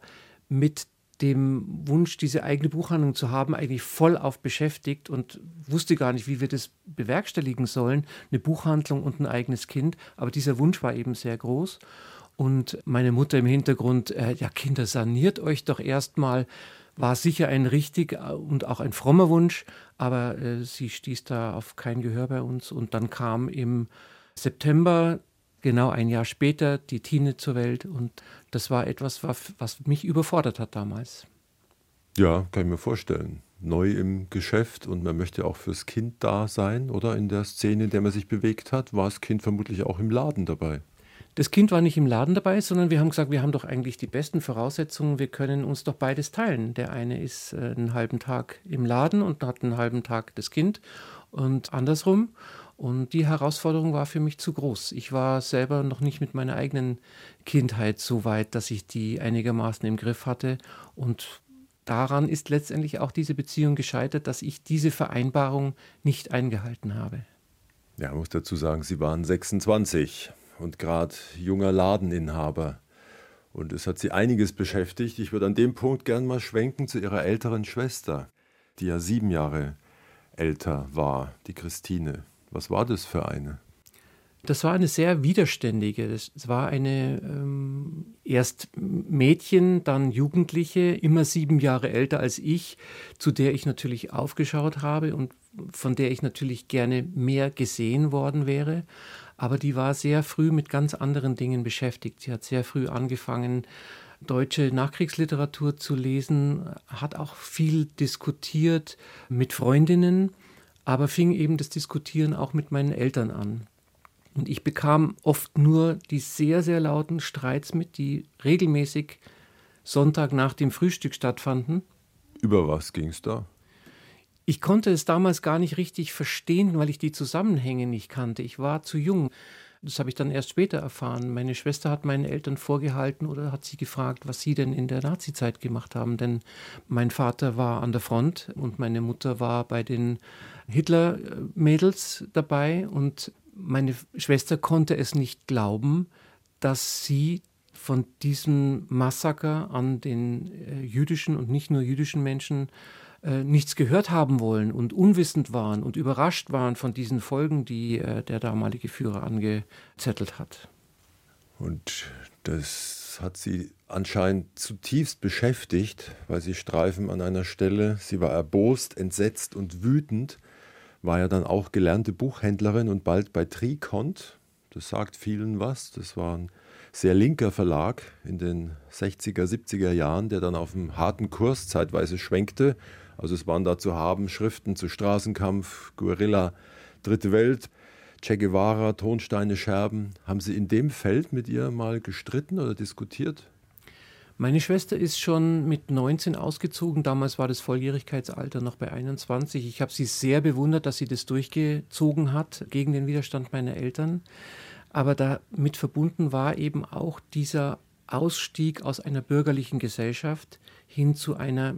mit dem Wunsch, diese eigene Buchhandlung zu haben, eigentlich voll auf beschäftigt und wusste gar nicht, wie wir das bewerkstelligen sollen. Eine Buchhandlung und ein eigenes Kind. Aber dieser Wunsch war eben sehr groß. Und meine Mutter im Hintergrund, äh, ja Kinder, saniert euch doch erstmal, war sicher ein richtig äh, und auch ein frommer Wunsch, aber äh, sie stieß da auf kein Gehör bei uns. Und dann kam im September, genau ein Jahr später, die Tine zur Welt und das war etwas, was, mich überfordert hat damals. Ja, kann ich mir vorstellen. Neu im Geschäft und man möchte auch fürs Kind da sein, oder? In der Szene, in der man sich bewegt hat, war das Kind vermutlich auch im Laden dabei. Das Kind war nicht im Laden dabei, sondern wir haben gesagt, wir haben doch eigentlich die besten Voraussetzungen, wir können uns doch beides teilen. Der eine ist äh, einen halben Tag im Laden und hat einen halben Tag das Kind und andersrum. Und die Herausforderung war für mich zu groß. Ich war selber noch nicht mit meiner eigenen Kindheit so weit, dass ich die einigermaßen im Griff hatte. Und daran ist letztendlich auch diese Beziehung gescheitert, dass ich diese Vereinbarung nicht eingehalten habe. Ja, ich muss dazu sagen, Sie waren 26 und gerade junger Ladeninhaber. Und es hat Sie einiges beschäftigt. Ich würde an dem Punkt gern mal schwenken zu Ihrer älteren Schwester, die ja sieben Jahre älter war, die Christine. Was war das für eine? Das war eine sehr widerständige. Das war eine ähm, erst Mädchen, dann Jugendliche, immer sieben Jahre älter als ich, zu der ich natürlich aufgeschaut habe und von der ich natürlich gerne mehr gesehen worden wäre. Aber die war sehr früh mit ganz anderen Dingen beschäftigt. Sie hat sehr früh angefangen, deutsche Nachkriegsliteratur zu lesen, hat auch viel diskutiert mit Freundinnen aber fing eben das Diskutieren auch mit meinen Eltern an. Und ich bekam oft nur die sehr, sehr lauten Streits mit, die regelmäßig Sonntag nach dem Frühstück stattfanden. Über was ging es da? Ich konnte es damals gar nicht richtig verstehen, weil ich die Zusammenhänge nicht kannte. Ich war zu jung. Das habe ich dann erst später erfahren. Meine Schwester hat meinen Eltern vorgehalten oder hat sie gefragt, was sie denn in der Nazizeit gemacht haben. Denn mein Vater war an der Front und meine Mutter war bei den Hitler-Mädels dabei. Und meine Schwester konnte es nicht glauben, dass sie von diesem Massaker an den äh, jüdischen und nicht nur jüdischen Menschen äh, nichts gehört haben wollen und unwissend waren und überrascht waren von diesen Folgen, die äh, der damalige Führer angezettelt hat. Und das hat sie anscheinend zutiefst beschäftigt, weil sie streifen an einer Stelle, sie war erbost, entsetzt und wütend, war ja dann auch gelernte Buchhändlerin und bald bei Trikont. Das sagt vielen was. Das war ein sehr linker Verlag in den 60er, 70er Jahren, der dann auf einem harten Kurs zeitweise schwenkte also es waren da zu haben Schriften zu Straßenkampf, Guerilla, Dritte Welt, Che Guevara, Tonsteine, Scherben. Haben Sie in dem Feld mit ihr mal gestritten oder diskutiert? Meine Schwester ist schon mit 19 ausgezogen. Damals war das Volljährigkeitsalter noch bei 21. Ich habe sie sehr bewundert, dass sie das durchgezogen hat gegen den Widerstand meiner Eltern. Aber damit verbunden war eben auch dieser Ausstieg aus einer bürgerlichen Gesellschaft hin zu einer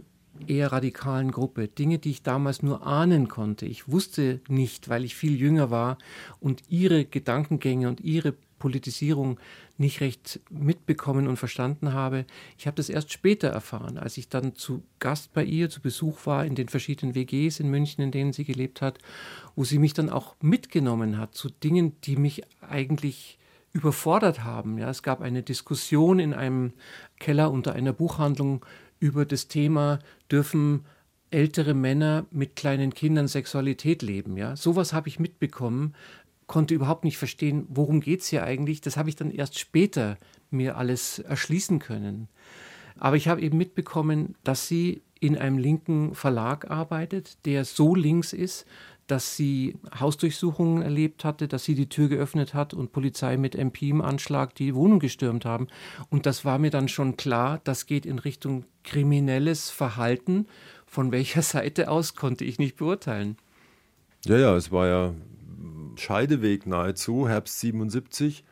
eher radikalen Gruppe. Dinge, die ich damals nur ahnen konnte. Ich wusste nicht, weil ich viel jünger war und ihre Gedankengänge und ihre Politisierung nicht recht mitbekommen und verstanden habe. Ich habe das erst später erfahren, als ich dann zu Gast bei ihr, zu Besuch war in den verschiedenen WGs in München, in denen sie gelebt hat, wo sie mich dann auch mitgenommen hat zu Dingen, die mich eigentlich überfordert haben. Ja, es gab eine Diskussion in einem Keller unter einer Buchhandlung über das Thema, dürfen ältere Männer mit kleinen Kindern Sexualität leben. Ja? Sowas habe ich mitbekommen, konnte überhaupt nicht verstehen, worum geht es hier eigentlich. Das habe ich dann erst später mir alles erschließen können. Aber ich habe eben mitbekommen, dass sie in einem linken Verlag arbeitet, der so links ist, dass sie Hausdurchsuchungen erlebt hatte, dass sie die Tür geöffnet hat und Polizei mit MP im Anschlag die Wohnung gestürmt haben. Und das war mir dann schon klar, das geht in Richtung kriminelles Verhalten. Von welcher Seite aus konnte ich nicht beurteilen. Ja, ja, es war ja Scheideweg nahezu, Herbst 77.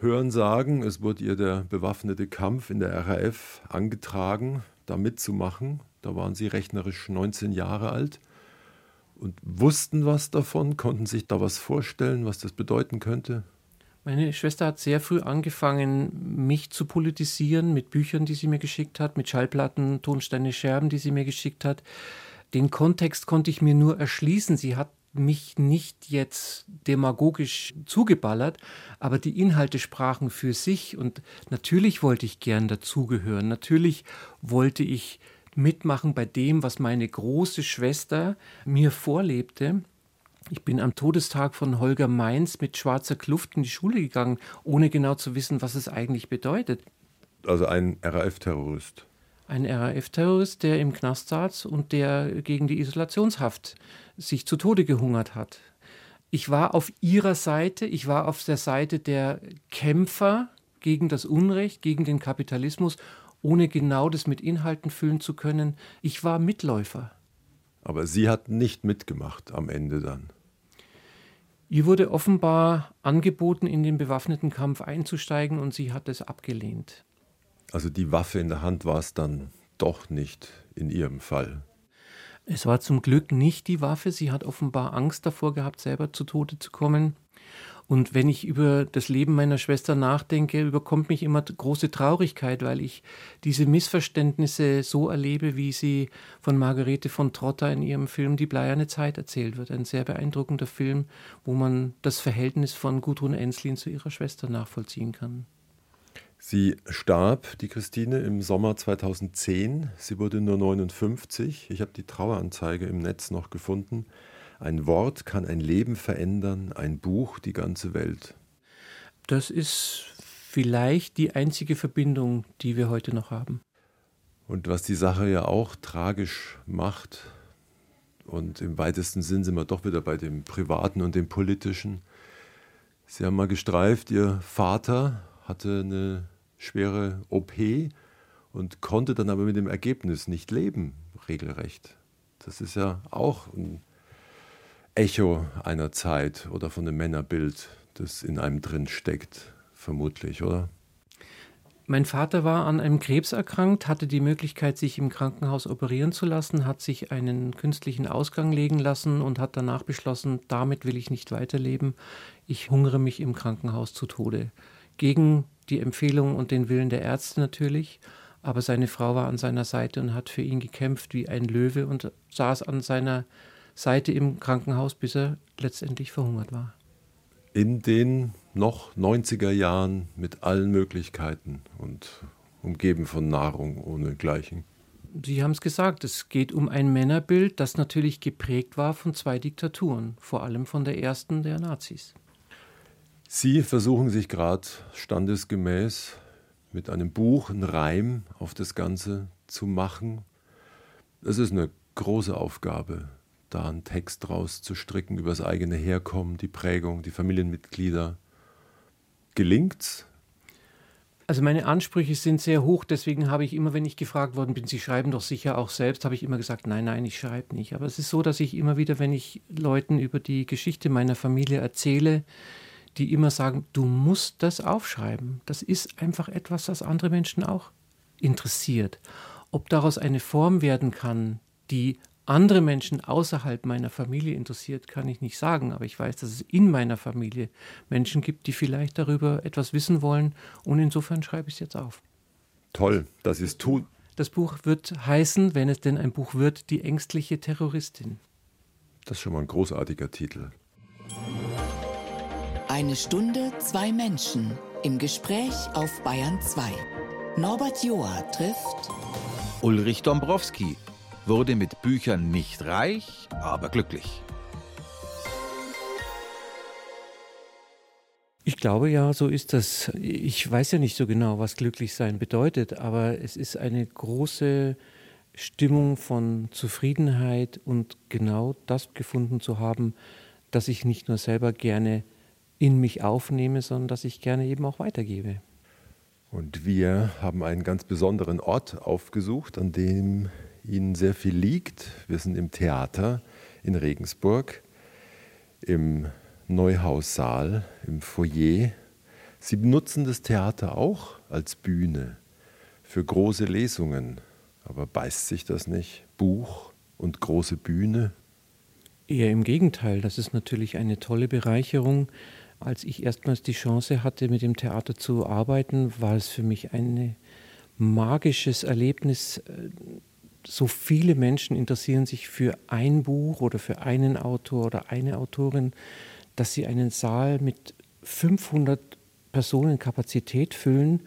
Hören sagen, es wurde ihr der bewaffnete Kampf in der RAF angetragen, da mitzumachen. Da waren sie rechnerisch 19 Jahre alt und wussten was davon, konnten sich da was vorstellen, was das bedeuten könnte? Meine Schwester hat sehr früh angefangen, mich zu politisieren mit Büchern, die sie mir geschickt hat, mit Schallplatten, Tonsteine, Scherben, die sie mir geschickt hat. Den Kontext konnte ich mir nur erschließen. Sie hat mich nicht jetzt demagogisch zugeballert, aber die Inhalte sprachen für sich und natürlich wollte ich gern dazugehören. Natürlich wollte ich mitmachen bei dem, was meine große Schwester mir vorlebte. Ich bin am Todestag von Holger Mainz mit schwarzer Kluft in die Schule gegangen, ohne genau zu wissen, was es eigentlich bedeutet. Also ein RAF-Terrorist. ein RAF-Terrorist, der im Knast saß und der gegen die Isolationshaft sich zu Tode gehungert hat. Ich war auf ihrer Seite, ich war auf der Seite der Kämpfer gegen das Unrecht, gegen den Kapitalismus, ohne genau das mit Inhalten füllen zu können. Ich war Mitläufer. Aber Sie hat nicht mitgemacht am Ende dann. Ihr wurde offenbar angeboten, in den bewaffneten Kampf einzusteigen und sie hat es abgelehnt. Also die Waffe in der Hand war es dann doch nicht in ihrem Fall. Es war zum Glück nicht die Waffe. Sie hat offenbar Angst davor gehabt, selber zu Tode zu kommen. Und wenn ich über das Leben meiner Schwester nachdenke, überkommt mich immer große Traurigkeit, weil ich diese Missverständnisse so erlebe, wie sie von Margarete von Trotter in ihrem Film Die bleierne Zeit erzählt wird. Ein sehr beeindruckender Film, wo man das Verhältnis von Gudrun Enslin zu ihrer Schwester nachvollziehen kann. Sie starb, die Christine, im Sommer 2010. Sie wurde nur 59. Ich habe die Traueranzeige im Netz noch gefunden. Ein Wort kann ein Leben verändern, ein Buch die ganze Welt. Das ist vielleicht die einzige Verbindung, die wir heute noch haben. Und was die Sache ja auch tragisch macht, und im weitesten Sinn sind wir doch wieder bei dem Privaten und dem Politischen. Sie haben mal gestreift, Ihr Vater hatte eine schwere OP und konnte dann aber mit dem Ergebnis nicht leben, regelrecht. Das ist ja auch ein Echo einer Zeit oder von einem Männerbild, das in einem drin steckt, vermutlich, oder? Mein Vater war an einem Krebs erkrankt, hatte die Möglichkeit, sich im Krankenhaus operieren zu lassen, hat sich einen künstlichen Ausgang legen lassen und hat danach beschlossen, damit will ich nicht weiterleben. Ich hungere mich im Krankenhaus zu Tode. Gegen die Empfehlung und den Willen der Ärzte natürlich. Aber seine Frau war an seiner Seite und hat für ihn gekämpft wie ein Löwe und saß an seiner Seite im Krankenhaus, bis er letztendlich verhungert war. In den noch 90er Jahren mit allen Möglichkeiten und umgeben von Nahrung ohne Gleichen. Sie haben es gesagt, es geht um ein Männerbild, das natürlich geprägt war von zwei Diktaturen, vor allem von der ersten der Nazis. Sie versuchen sich gerade standesgemäß mit einem Buch, einen Reim auf das Ganze zu machen. Es ist eine große Aufgabe, da einen Text draus zu stricken über das eigene Herkommen, die Prägung, die Familienmitglieder. Gelingt's? Also meine Ansprüche sind sehr hoch, deswegen habe ich immer, wenn ich gefragt worden bin, Sie schreiben doch sicher auch selbst, habe ich immer gesagt, nein, nein, ich schreibe nicht. Aber es ist so, dass ich immer wieder, wenn ich Leuten über die Geschichte meiner Familie erzähle, die immer sagen, du musst das aufschreiben. Das ist einfach etwas, das andere Menschen auch interessiert. Ob daraus eine Form werden kann, die andere Menschen außerhalb meiner Familie interessiert, kann ich nicht sagen. Aber ich weiß, dass es in meiner Familie Menschen gibt, die vielleicht darüber etwas wissen wollen. Und insofern schreibe ich es jetzt auf. Toll, Sie es tun. Das Buch wird heißen, wenn es denn ein Buch wird, Die ängstliche Terroristin. Das ist schon mal ein großartiger Titel. Eine Stunde, zwei Menschen im Gespräch auf Bayern 2. Norbert Joa trifft Ulrich Dombrowski wurde mit Büchern nicht reich, aber glücklich. Ich glaube ja, so ist das. Ich weiß ja nicht so genau, was glücklich sein bedeutet, aber es ist eine große Stimmung von Zufriedenheit und genau das gefunden zu haben, dass ich nicht nur selber gerne in mich aufnehme, sondern dass ich gerne eben auch weitergebe. Und wir haben einen ganz besonderen Ort aufgesucht, an dem Ihnen sehr viel liegt. Wir sind im Theater in Regensburg, im Neuhaussaal, im Foyer. Sie benutzen das Theater auch als Bühne für große Lesungen. Aber beißt sich das nicht? Buch und große Bühne? Eher im Gegenteil, das ist natürlich eine tolle Bereicherung als ich erstmals die Chance hatte, mit dem Theater zu arbeiten, war es für mich ein magisches Erlebnis. So viele Menschen interessieren sich für ein Buch oder für einen Autor oder eine Autorin, dass sie einen Saal mit 500 Personen Kapazität füllen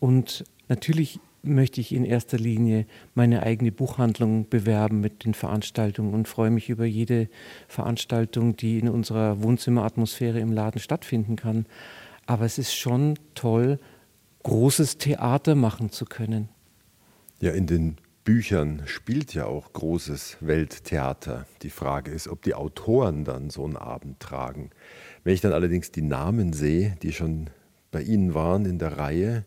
und natürlich möchte ich in erster Linie meine eigene Buchhandlung bewerben mit den Veranstaltungen und freue mich über jede Veranstaltung, die in unserer Wohnzimmeratmosphäre im Laden stattfinden kann. Aber es ist schon toll, großes Theater machen zu können. Ja, in den Büchern spielt ja auch großes Welttheater. Die Frage ist, ob die Autoren dann so einen Abend tragen. Wenn ich dann allerdings die Namen sehe, die schon bei Ihnen waren in der Reihe,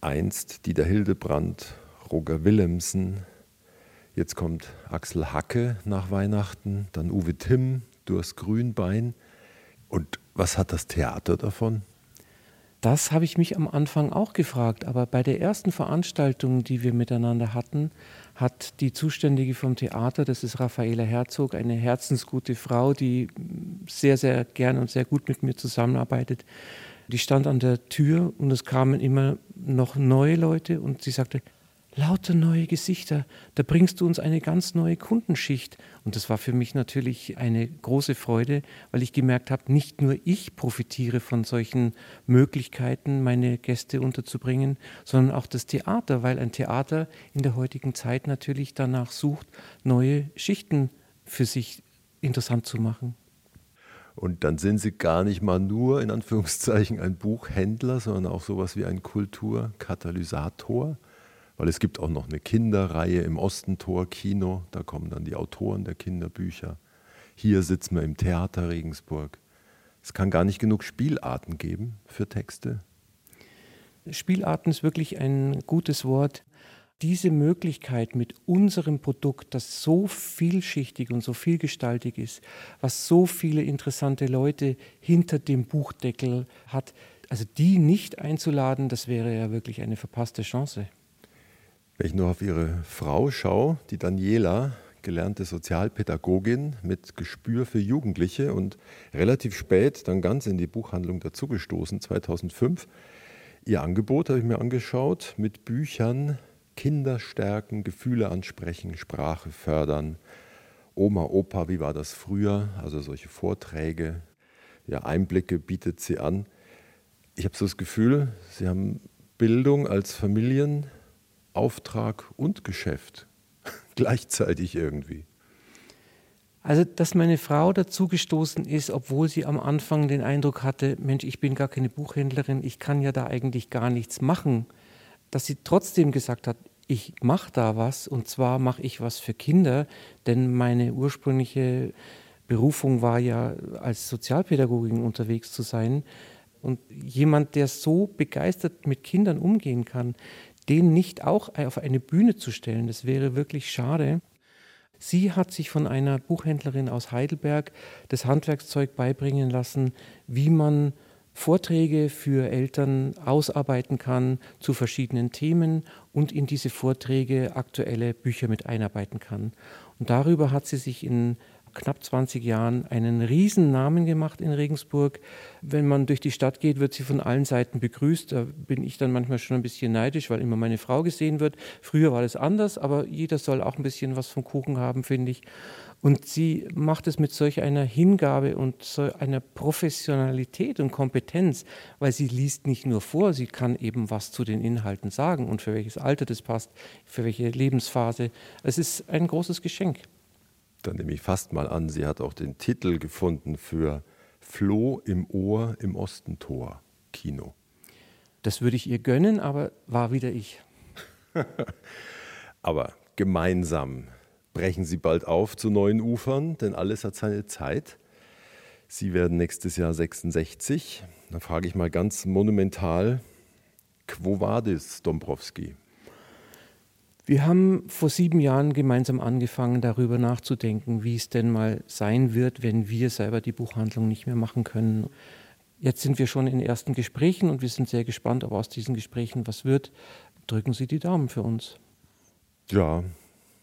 einst Dieter Hildebrand, Roger Willemsen, jetzt kommt Axel Hacke nach Weihnachten, dann Uwe Timm, Durst Grünbein. Und was hat das Theater davon? Das habe ich mich am Anfang auch gefragt, aber bei der ersten Veranstaltung, die wir miteinander hatten, hat die Zuständige vom Theater, das ist Raffaela Herzog, eine herzensgute Frau, die sehr, sehr gern und sehr gut mit mir zusammenarbeitet. Die stand an der Tür und es kamen immer noch neue Leute und sie sagte, lauter neue Gesichter, da bringst du uns eine ganz neue Kundenschicht. Und das war für mich natürlich eine große Freude, weil ich gemerkt habe, nicht nur ich profitiere von solchen Möglichkeiten, meine Gäste unterzubringen, sondern auch das Theater, weil ein Theater in der heutigen Zeit natürlich danach sucht, neue Schichten für sich interessant zu machen. Und dann sind Sie gar nicht mal nur in Anführungszeichen ein Buchhändler, sondern auch sowas wie ein Kulturkatalysator weil es gibt auch noch eine Kinderreihe im Ostentor Kino, da kommen dann die Autoren der Kinderbücher. Hier sitzen wir im Theater Regensburg. Es kann gar nicht genug Spielarten geben für Texte. Spielarten ist wirklich ein gutes Wort. Diese Möglichkeit mit unserem Produkt, das so vielschichtig und so vielgestaltig ist, was so viele interessante Leute hinter dem Buchdeckel hat, also die nicht einzuladen, das wäre ja wirklich eine verpasste Chance. Wenn ich nur auf Ihre Frau schaue, die Daniela, gelernte Sozialpädagogin mit Gespür für Jugendliche und relativ spät dann ganz in die Buchhandlung dazugestoßen, 2005. Ihr Angebot habe ich mir angeschaut mit Büchern Kinder stärken, Gefühle ansprechen, Sprache fördern. Oma, Opa, wie war das früher? Also solche Vorträge, ja, Einblicke bietet sie an. Ich habe so das Gefühl, Sie haben Bildung als Familien Auftrag und Geschäft gleichzeitig irgendwie. Also, dass meine Frau dazugestoßen ist, obwohl sie am Anfang den Eindruck hatte, Mensch, ich bin gar keine Buchhändlerin, ich kann ja da eigentlich gar nichts machen, dass sie trotzdem gesagt hat, ich mache da was und zwar mache ich was für Kinder, denn meine ursprüngliche Berufung war ja als Sozialpädagogin unterwegs zu sein. Und jemand, der so begeistert mit Kindern umgehen kann, den nicht auch auf eine Bühne zu stellen, das wäre wirklich schade. Sie hat sich von einer Buchhändlerin aus Heidelberg das Handwerkszeug beibringen lassen, wie man Vorträge für Eltern ausarbeiten kann zu verschiedenen Themen und in diese Vorträge aktuelle Bücher mit einarbeiten kann. Und darüber hat sie sich in knapp 20 Jahren einen riesen Namen gemacht in Regensburg. Wenn man durch die Stadt geht, wird sie von allen Seiten begrüßt. Da bin ich dann manchmal schon ein bisschen neidisch, weil immer meine Frau gesehen wird. Früher war das anders, aber jeder soll auch ein bisschen was vom Kuchen haben, finde ich. Und sie macht es mit solch einer Hingabe und so einer Professionalität und Kompetenz, weil sie liest nicht nur vor, sie kann eben was zu den Inhalten sagen und für welches Alter das passt, für welche Lebensphase. Es ist ein großes Geschenk dann nehme ich fast mal an, sie hat auch den Titel gefunden für Floh im Ohr im Ostentor Kino. Das würde ich ihr gönnen, aber war wieder ich. aber gemeinsam brechen Sie bald auf zu neuen Ufern, denn alles hat seine Zeit. Sie werden nächstes Jahr 66. Dann frage ich mal ganz monumental, Quo vadis, Dombrowski? Wir haben vor sieben Jahren gemeinsam angefangen, darüber nachzudenken, wie es denn mal sein wird, wenn wir selber die Buchhandlung nicht mehr machen können. Jetzt sind wir schon in ersten Gesprächen und wir sind sehr gespannt, ob aus diesen Gesprächen was wird. Drücken Sie die Daumen für uns. Ja,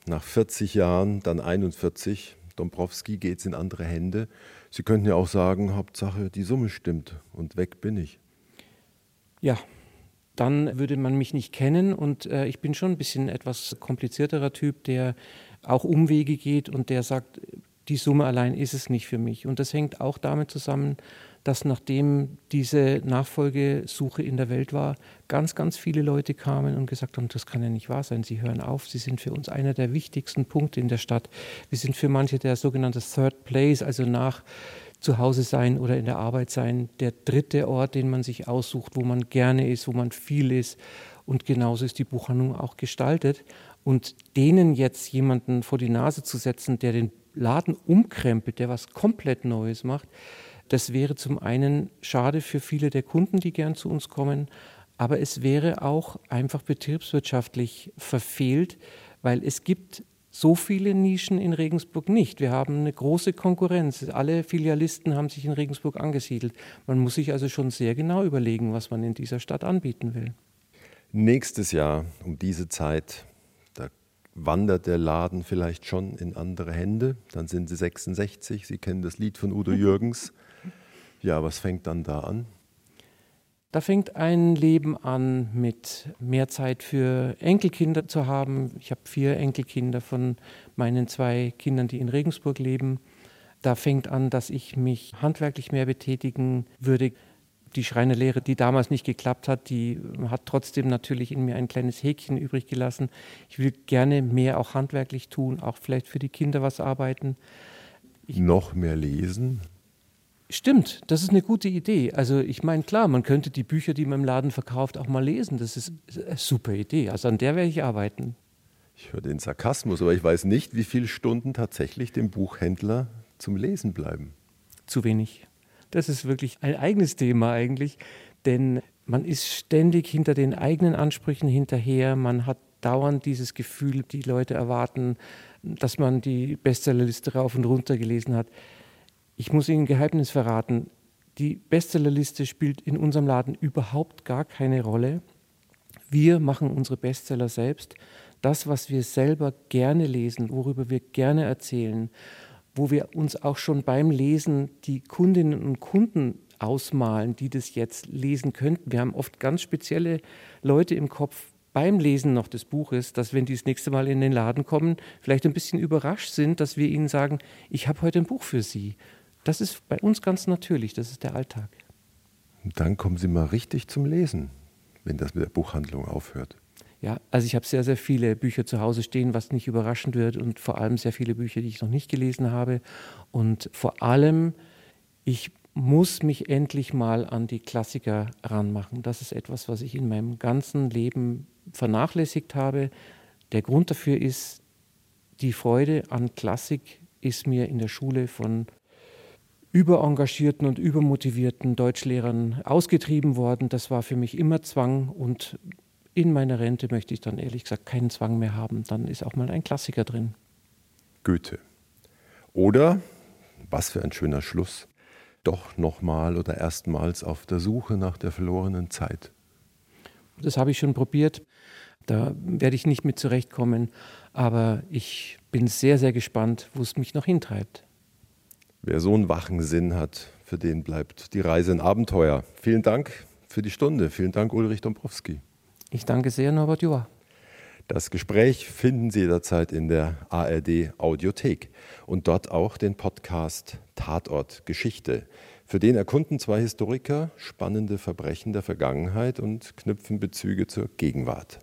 nach 40 Jahren, dann 41. Dombrowski geht es in andere Hände. Sie könnten ja auch sagen, Hauptsache die Summe stimmt und weg bin ich. Ja, dann würde man mich nicht kennen. Und äh, ich bin schon ein bisschen etwas komplizierterer Typ, der auch Umwege geht und der sagt, die Summe allein ist es nicht für mich. Und das hängt auch damit zusammen, dass nachdem diese Nachfolgesuche in der Welt war, ganz, ganz viele Leute kamen und gesagt haben, das kann ja nicht wahr sein, Sie hören auf, Sie sind für uns einer der wichtigsten Punkte in der Stadt. Wir sind für manche der sogenannte Third Place, also nach zu Hause sein oder in der Arbeit sein, der dritte Ort, den man sich aussucht, wo man gerne ist, wo man viel ist. Und genauso ist die Buchhandlung auch gestaltet. Und denen jetzt jemanden vor die Nase zu setzen, der den Laden umkrempelt, der was komplett Neues macht, das wäre zum einen schade für viele der Kunden, die gern zu uns kommen, aber es wäre auch einfach betriebswirtschaftlich verfehlt, weil es gibt so viele Nischen in Regensburg nicht. Wir haben eine große Konkurrenz. Alle Filialisten haben sich in Regensburg angesiedelt. Man muss sich also schon sehr genau überlegen, was man in dieser Stadt anbieten will. Nächstes Jahr um diese Zeit, da wandert der Laden vielleicht schon in andere Hände. Dann sind Sie 66. Sie kennen das Lied von Udo Jürgens. Ja, was fängt dann da an? Da fängt ein Leben an mit mehr Zeit für Enkelkinder zu haben. Ich habe vier Enkelkinder von meinen zwei Kindern, die in Regensburg leben. Da fängt an, dass ich mich handwerklich mehr betätigen würde. Die Schreinerlehre, die damals nicht geklappt hat, die hat trotzdem natürlich in mir ein kleines Häkchen übrig gelassen. Ich will gerne mehr auch handwerklich tun, auch vielleicht für die Kinder was arbeiten. Ich Noch mehr lesen? Stimmt, das ist eine gute Idee. Also ich meine, klar, man könnte die Bücher, die man im Laden verkauft, auch mal lesen. Das ist eine super Idee. Also an der werde ich arbeiten. Ich höre den Sarkasmus, aber ich weiß nicht, wie viele Stunden tatsächlich dem Buchhändler zum Lesen bleiben. Zu wenig. Das ist wirklich ein eigenes Thema eigentlich, denn man ist ständig hinter den eigenen Ansprüchen hinterher. Man hat dauernd dieses Gefühl, die Leute erwarten, dass man die Bestsellerliste rauf und runter gelesen hat. Ich muss Ihnen ein Geheimnis verraten. Die Bestsellerliste spielt in unserem Laden überhaupt gar keine Rolle. Wir machen unsere Bestseller selbst. Das, was wir selber gerne lesen, worüber wir gerne erzählen, wo wir uns auch schon beim Lesen die Kundinnen und Kunden ausmalen, die das jetzt lesen könnten. Wir haben oft ganz spezielle Leute im Kopf beim Lesen noch des Buches, dass wenn die das nächste Mal in den Laden kommen, vielleicht ein bisschen überrascht sind, dass wir ihnen sagen, ich habe heute ein Buch für Sie. Das ist bei uns ganz natürlich, das ist der Alltag. Und dann kommen Sie mal richtig zum Lesen, wenn das mit der Buchhandlung aufhört. Ja, also ich habe sehr, sehr viele Bücher zu Hause stehen, was nicht überraschend wird und vor allem sehr viele Bücher, die ich noch nicht gelesen habe. Und vor allem, ich muss mich endlich mal an die Klassiker ranmachen. Das ist etwas, was ich in meinem ganzen Leben vernachlässigt habe. Der Grund dafür ist, die Freude an Klassik ist mir in der Schule von überengagierten und übermotivierten Deutschlehrern ausgetrieben worden. Das war für mich immer Zwang und in meiner Rente möchte ich dann ehrlich gesagt keinen Zwang mehr haben. Dann ist auch mal ein Klassiker drin. Goethe. Oder, was für ein schöner Schluss, doch nochmal oder erstmals auf der Suche nach der verlorenen Zeit. Das habe ich schon probiert. Da werde ich nicht mit zurechtkommen. Aber ich bin sehr, sehr gespannt, wo es mich noch hintreibt. Wer so einen wachen Sinn hat, für den bleibt die Reise ein Abenteuer. Vielen Dank für die Stunde. Vielen Dank, Ulrich Dombrowski. Ich danke sehr, Norbert Joa. Das Gespräch finden Sie jederzeit in der ARD Audiothek und dort auch den Podcast Tatort Geschichte. Für den erkunden zwei Historiker spannende Verbrechen der Vergangenheit und knüpfen Bezüge zur Gegenwart.